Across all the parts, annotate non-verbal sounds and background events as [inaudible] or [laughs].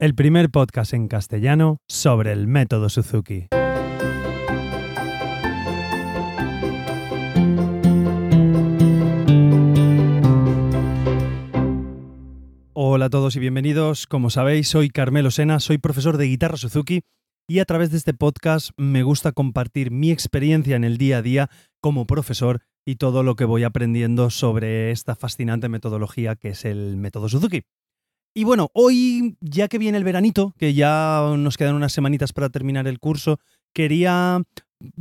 el primer podcast en castellano sobre el método Suzuki. Hola a todos y bienvenidos. Como sabéis, soy Carmelo Sena, soy profesor de guitarra Suzuki y a través de este podcast me gusta compartir mi experiencia en el día a día como profesor y todo lo que voy aprendiendo sobre esta fascinante metodología que es el método Suzuki. Y bueno, hoy, ya que viene el veranito, que ya nos quedan unas semanitas para terminar el curso, quería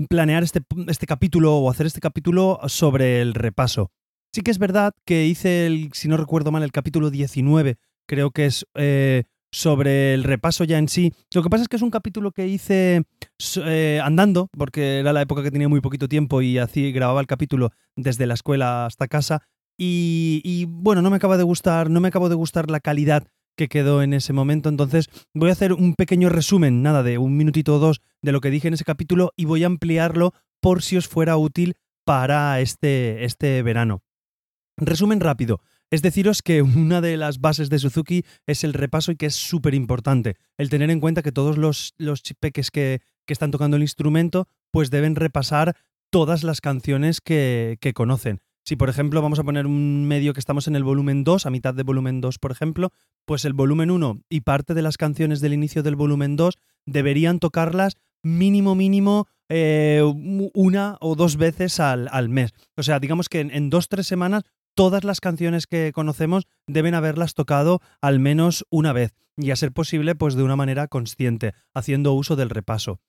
planear este, este capítulo o hacer este capítulo sobre el repaso. Sí que es verdad que hice, el, si no recuerdo mal, el capítulo 19, creo que es eh, sobre el repaso ya en sí. Lo que pasa es que es un capítulo que hice eh, andando, porque era la época que tenía muy poquito tiempo y así grababa el capítulo desde la escuela hasta casa. Y, bueno, no me acaba de gustar, no me acabo de gustar la calidad que quedó en ese momento. Entonces voy a hacer un pequeño resumen, nada de un minutito o dos, de lo que dije en ese capítulo y voy a ampliarlo por si os fuera útil para este, este verano. Resumen rápido. Es deciros que [laughs] una de las bases de Suzuki es el repaso y que es súper importante. El tener en cuenta que todos los, los peques que, que, están tocando el instrumento pues deben repasar todas las canciones que, que conocen. Si, por ejemplo, vamos a poner un medio que estamos en el volumen 2, a mitad de volumen 2, por ejemplo, pues el volumen 1 y parte de las canciones del inicio del volumen 2 deberían tocarlas mínimo, mínimo eh, una o dos veces al, al, mes. O sea, digamos que en, en dos, tres semanas todas las canciones que conocemos deben haberlas tocado al menos una vez y a ser posible pues de una manera consciente, haciendo uso del repaso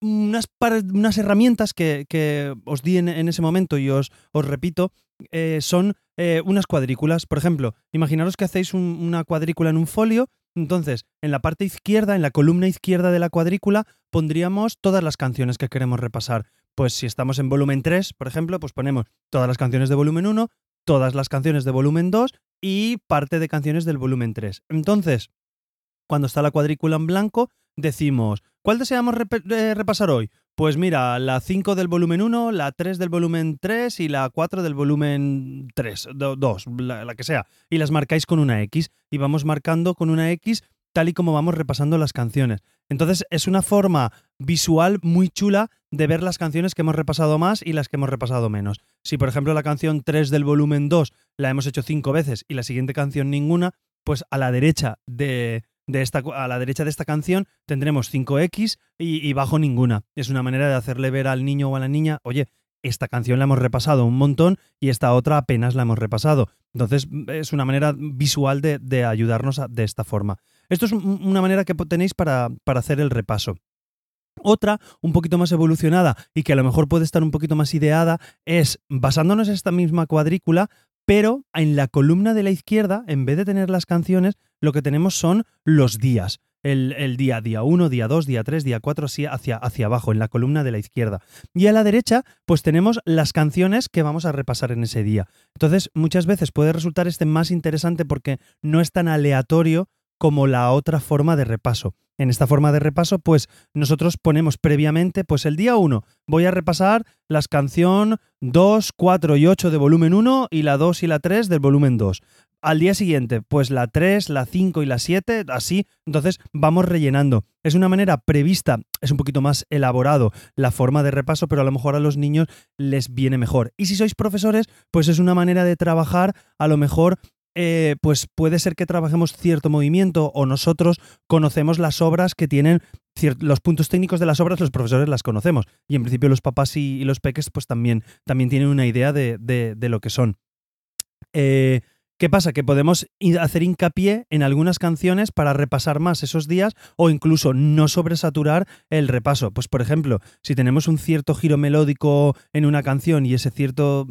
unas, unas herramientas que, os di en, ese momento y os, os repito, eh, son eh, unas cuadrículas. Por ejemplo, imaginaros que hacéis una cuadrícula en un folio, entonces en la parte izquierda, en la columna izquierda de la cuadrícula, pondríamos todas las canciones que queremos repasar. Pues si estamos en volumen 3, por ejemplo, pues ponemos todas las canciones de volumen 1, todas las canciones de volumen 2 y parte de canciones del volumen 3. Entonces, cuando está la cuadrícula en blanco, decimos, ¿cuál deseamos eh, repasar hoy? Pues mira, la 5 del volumen 1, la 3 del volumen 3 y la 4 del volumen 3, 2, la, que sea. Y las marcáis con una X. Y vamos marcando con una X tal y como vamos repasando las canciones. Entonces es una forma visual muy chula de ver las canciones que hemos repasado más y las que hemos repasado menos. Si por ejemplo la canción 3 del volumen 2 la hemos hecho 5 veces y la siguiente canción ninguna, pues a la derecha de, de esta, a la derecha de esta canción tendremos 5X y, bajo ninguna. Es una manera de hacerle ver al niño o a la niña, oye, esta canción la hemos repasado un montón y esta otra apenas la hemos repasado. Entonces es una manera visual de, ayudarnos de esta forma. Esto es una manera que tenéis para, para hacer el repaso. Otra, un poquito más evolucionada y que a lo mejor puede estar un poquito más ideada, es basándonos en esta misma cuadrícula, pero en la columna de la izquierda, en vez de tener las canciones, lo que tenemos son los días. El, día, día 1, día 2, día 3, día 4, así hacia, hacia abajo, en la columna de la izquierda. Y a la derecha, pues tenemos las canciones que vamos a repasar en ese día. Entonces, muchas veces puede resultar este más interesante porque no es tan aleatorio como la otra forma de repaso. En esta forma de repaso, pues nosotros ponemos previamente, pues el día 1 voy a repasar las canción 2, 4 y 8 de volumen 1 y la 2 y la 3 del volumen 2. Al día siguiente, pues la 3, la 5 y la 7, así, entonces vamos rellenando. Es una manera prevista, es un poquito más elaborado la forma de repaso, pero a lo mejor a los niños les viene mejor. Y si sois profesores, pues es una manera de trabajar a lo mejor eh, pues puede ser que trabajemos cierto movimiento o nosotros conocemos las obras que tienen los puntos técnicos de las obras, los profesores las conocemos. Y en principio los papás y, los peques pues también, también tienen una idea de, lo que son. Eh, ¿Qué pasa? Que podemos hacer hincapié en algunas canciones para repasar más esos días o incluso no sobresaturar el repaso. Pues por ejemplo, si tenemos un cierto giro melódico en una canción y ese cierto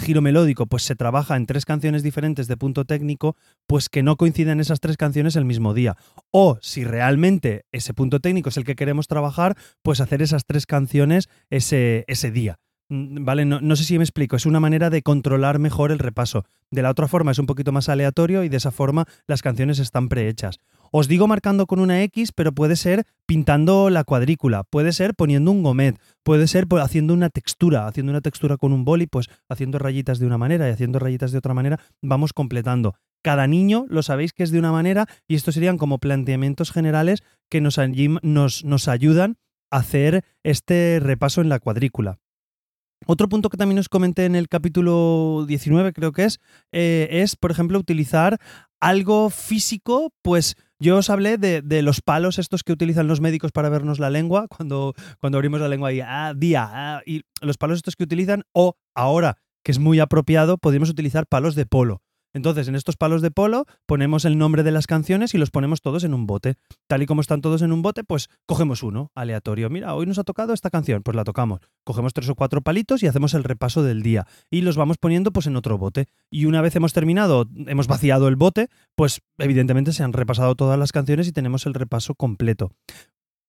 giro melódico, pues se trabaja en tres canciones diferentes de punto técnico, pues que no coinciden esas tres canciones el mismo día. O si realmente ese punto técnico es el que queremos trabajar, pues hacer esas tres canciones ese, ese día. Mm, ¿Vale? No, no, sé si me explico. Es una manera de controlar mejor el repaso. De la otra forma es un poquito más aleatorio y de esa forma las canciones están prehechas. Os digo marcando con una X, pero puede ser pintando la cuadrícula, puede ser poniendo un gomet, puede ser haciendo una textura, haciendo una textura con un boli, pues haciendo rayitas de una manera y haciendo rayitas de otra manera, vamos completando. cada niño lo sabéis que es de una manera y estos serían como planteamientos generales que nos, nos, nos ayudan a hacer este repaso en la cuadrícula. Otro punto que también os comenté en el capítulo 19, creo que es, eh, es, por ejemplo, utilizar algo físico, pues yo os hablé de, los palos estos que utilizan los médicos para vernos la lengua, cuando, cuando abrimos la lengua y ah, día, ah", y los palos estos que utilizan, o ahora, que es muy apropiado, podemos utilizar palos de polo. Entonces, en estos palos de polo ponemos el nombre de las canciones y los ponemos todos en un bote. Tal y como están todos en un bote, pues cogemos uno aleatorio. Mira, hoy nos ha tocado esta canción, pues la tocamos. Cogemos tres o cuatro palitos y hacemos el repaso del día. Y los vamos poniendo pues en otro bote. Y una vez hemos terminado, hemos vaciado el bote, pues evidentemente se han repasado todas las canciones y tenemos el repaso completo.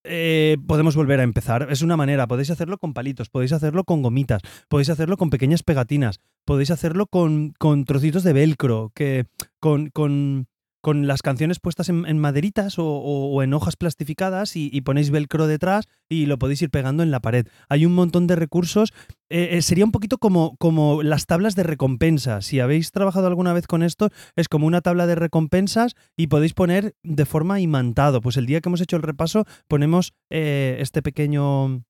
Eh, podemos volver a empezar. Es una manera. Podéis hacerlo con palitos, podéis hacerlo con gomitas, podéis hacerlo con pequeñas pegatinas, podéis hacerlo con, con trocitos de velcro, que con, con con las canciones puestas en, maderitas o, en hojas plastificadas y, ponéis velcro detrás y lo podéis ir pegando en la pared. Hay un montón de recursos. Eh, eh, sería un poquito como, como las tablas de recompensa. Si habéis trabajado alguna vez con esto, es como una tabla de recompensas y podéis poner de forma imantado. Pues el día que hemos hecho el repaso ponemos eh, este pequeño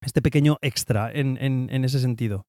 este pequeño extra en, en ese sentido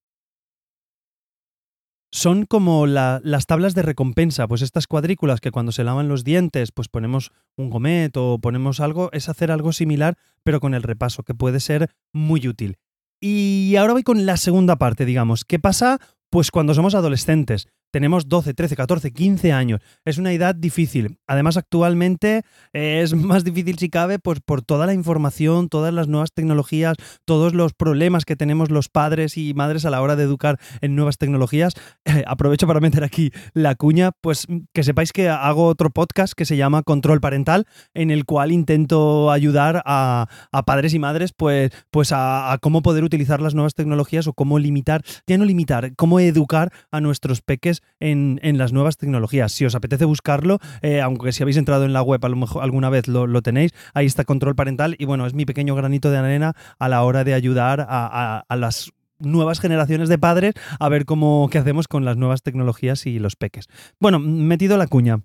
son como las tablas de recompensa, pues estas cuadrículas que cuando se lavan los dientes, pues ponemos un gomet o ponemos algo, es hacer algo similar, pero con el repaso, que puede ser muy útil. Y ahora voy con la segunda parte, digamos. ¿Qué pasa? Pues cuando somos adolescentes tenemos 12, 13, 14, 15 años. Es una edad difícil. Además, actualmente eh, es [laughs] más difícil si cabe pues, por toda la información, todas las nuevas tecnologías, todos los problemas que tenemos los padres y madres a la hora de educar en nuevas tecnologías. Eh, aprovecho para meter aquí la cuña, pues que sepáis que hago otro podcast que se llama Control Parental, en el cual intento ayudar a, padres y madres pues, pues a, cómo poder utilizar las nuevas tecnologías o cómo limitar, ya no limitar, cómo educar a nuestros peques en, las nuevas tecnologías. Si os apetece buscarlo, eh, aunque si habéis entrado en la web a lo alguna vez lo, tenéis, ahí está control parental y bueno, es mi pequeño granito de arena a la hora de ayudar a, las nuevas generaciones de padres a ver cómo qué hacemos con las nuevas tecnologías y los peques. Bueno, metido la cuña.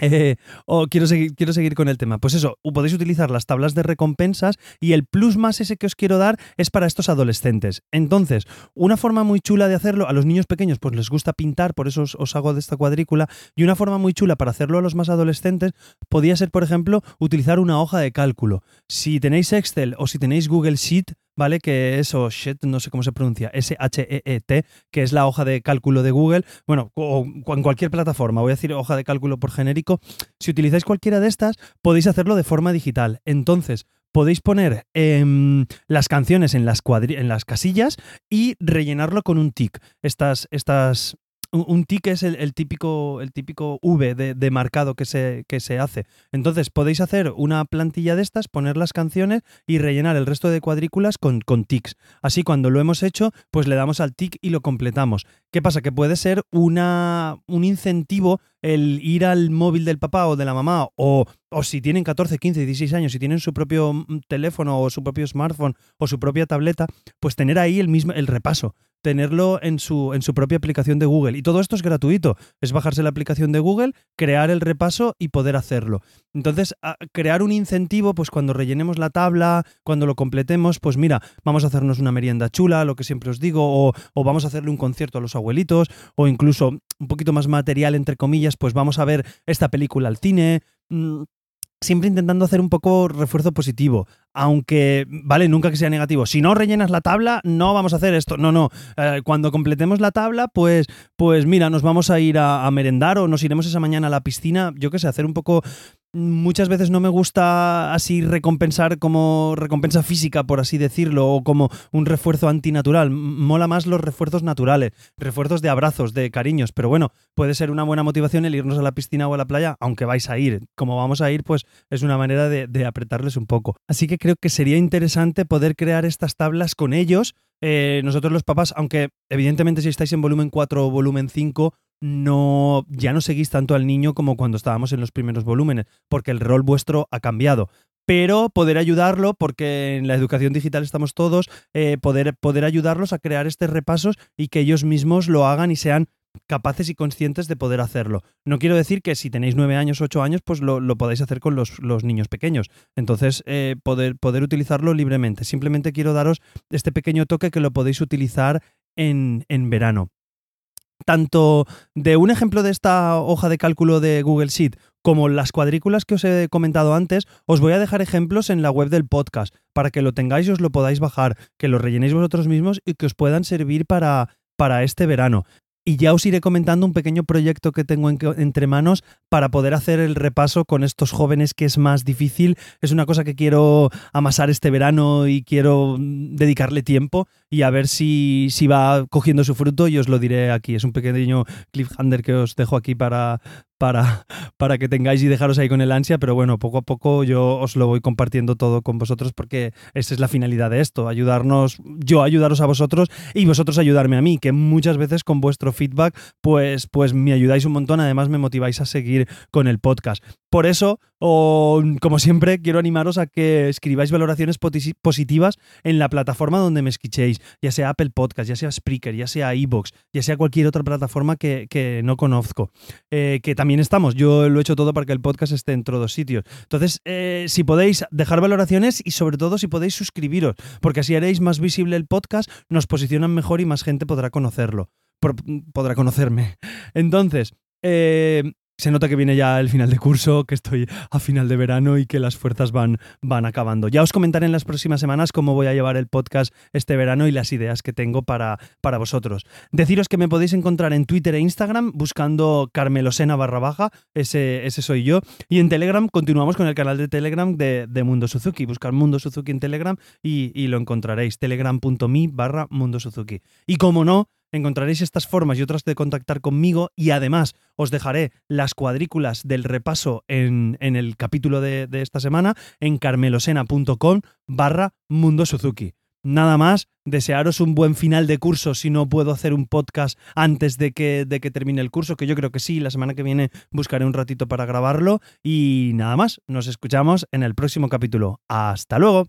Eh, [laughs] o quiero seguir, quiero seguir con el tema. Pues eso, podéis utilizar las tablas de recompensas y el plus más ese que os quiero dar es para estos adolescentes. Entonces, una forma muy chula de hacerlo, a los niños pequeños pues les gusta pintar, por eso os, os hago de esta cuadrícula, y una forma muy chula para hacerlo a los más adolescentes podría ser, por ejemplo, utilizar una hoja de cálculo. Si tenéis Excel o si tenéis Google Sheet, ¿vale? Que es, o no sé cómo se pronuncia, S-H-E-E-T, que es la hoja de cálculo de Google, bueno, o en cualquier plataforma, voy a decir hoja de cálculo por genérico, si utilizáis cualquiera de estas, podéis hacerlo de forma digital. Entonces, podéis poner em, las canciones en las, en las casillas y rellenarlo con un tic. Estas, estas, un tic es el, típico, el típico V de, marcado que se, que se, hace. Entonces podéis hacer una plantilla de estas, poner las canciones y rellenar el resto de cuadrículas con, con tics. Así cuando lo hemos hecho, pues le damos al tic y lo completamos. ¿Qué pasa? Que puede ser una, un incentivo el ir al móvil del papá o de la mamá o, o si tienen 14, 15, 16 años, si tienen su propio mm, teléfono o su propio smartphone o su propia tableta, pues tener ahí el mismo el repaso tenerlo en su, en su propia aplicación de Google. Y todo esto es gratuito. Es bajarse la aplicación de Google, crear el repaso y poder hacerlo. Entonces, crear un incentivo, pues cuando rellenemos la tabla, cuando lo completemos, pues mira, vamos a hacernos una merienda chula, lo que siempre os digo, o, o vamos a hacerle un concierto a los abuelitos, o incluso un poquito más material, entre comillas, pues vamos a ver esta película al cine. Mm, siempre intentando hacer un poco refuerzo positivo. Aunque, vale, nunca que sea negativo. Si no rellenas la tabla, no vamos a hacer esto. No, no. Eh, cuando completemos la tabla, pues, pues mira, nos vamos a ir a, merendar o nos iremos esa mañana a la piscina. Yo qué sé, hacer un poco muchas veces no me gusta así recompensar como recompensa física, por así decirlo, o como un refuerzo antinatural. Mola más los refuerzos naturales, refuerzos de abrazos, de cariños, pero bueno, puede ser una buena motivación el irnos a la piscina o a la playa, aunque vais a ir. Como vamos a ir, pues es una manera de, apretarles un poco. Así que creo que sería interesante poder crear estas tablas con ellos. Eh, nosotros los papás, aunque evidentemente si estáis en volumen 4 o volumen 5, no, ya no seguís tanto al niño como cuando estábamos en los primeros volúmenes, porque el rol vuestro ha cambiado. Pero poder ayudarlo, porque en la educación digital estamos todos, eh, poder, poder ayudarlos a crear estos repasos y que ellos mismos lo hagan y sean capaces y conscientes de poder hacerlo. No quiero decir que si tenéis nueve años, ocho años, pues lo, podáis hacer con los, niños pequeños. Entonces, eh, poder, utilizarlo libremente. Simplemente quiero daros este pequeño toque que lo podéis utilizar en, verano tanto de un ejemplo de esta hoja de cálculo de Google Sheet como las cuadrículas que os he comentado antes, os voy a dejar ejemplos en la web del podcast para que lo tengáis y os lo podáis bajar, que lo rellenéis vosotros mismos y que os puedan servir para este verano y ya os iré comentando un pequeño proyecto que tengo entre manos para poder hacer el repaso con estos jóvenes que es más difícil. Es una cosa que quiero amasar este verano y quiero mm, dedicarle tiempo y a ver si, si va cogiendo su fruto y os lo diré aquí. Es un pequeño cliffhanger que os dejo aquí para, para, [laughs] para que tengáis y dejaros ahí con el ansia, pero bueno, poco a poco yo os lo voy compartiendo todo con vosotros porque esa es la finalidad de esto, ayudarnos, yo ayudaros a vosotros y vosotros ayudarme a mí, que muchas veces con vuestro feedback pues, pues me ayudáis un montón, además me motiváis a seguir con el podcast. Por eso, o, como siempre, quiero animaros a que escribáis valoraciones positivas en la plataforma donde me escuchéis, ya sea Apple Podcast, ya sea Spreaker, ya sea iBox, ya sea cualquier otra plataforma que, que no conozco. Eh, que también estamos, yo lo he hecho todo para que el podcast esté en todos sitios. Entonces, eh, si podéis dejar valoraciones y sobre todo si podéis suscribiros, porque así haréis más visible el podcast, nos posicionan mejor y más gente podrá conocerlo. podrá conocerme. [laughs] Entonces, eh, se nota que viene ya el final de curso, que estoy a final de verano y que las fuerzas van, van acabando. Ya os comentaré en las próximas semanas cómo voy a llevar el podcast este verano y las ideas que tengo para, para vosotros. Deciros que me podéis encontrar en Twitter e Instagram buscando carmelosena barra baja, ese, ese soy yo. Y en Telegram continuamos con el canal de Telegram de, Mundo Suzuki. Buscar Mundo Suzuki en Telegram y, y lo encontraréis. Telegram.me barra Mundo Suzuki. Y como no, encontraréis estas formas y otras de contactar conmigo y además os dejaré las cuadrículas del repaso en, el capítulo de, esta semana en carmelosena.com barra Mundo Suzuki. Nada más, desearos un buen final de curso si no puedo hacer un podcast antes de que, de que termine el curso, que yo creo que sí, la semana que viene buscaré un ratito para grabarlo y nada más, nos escuchamos en el próximo capítulo. Hasta luego.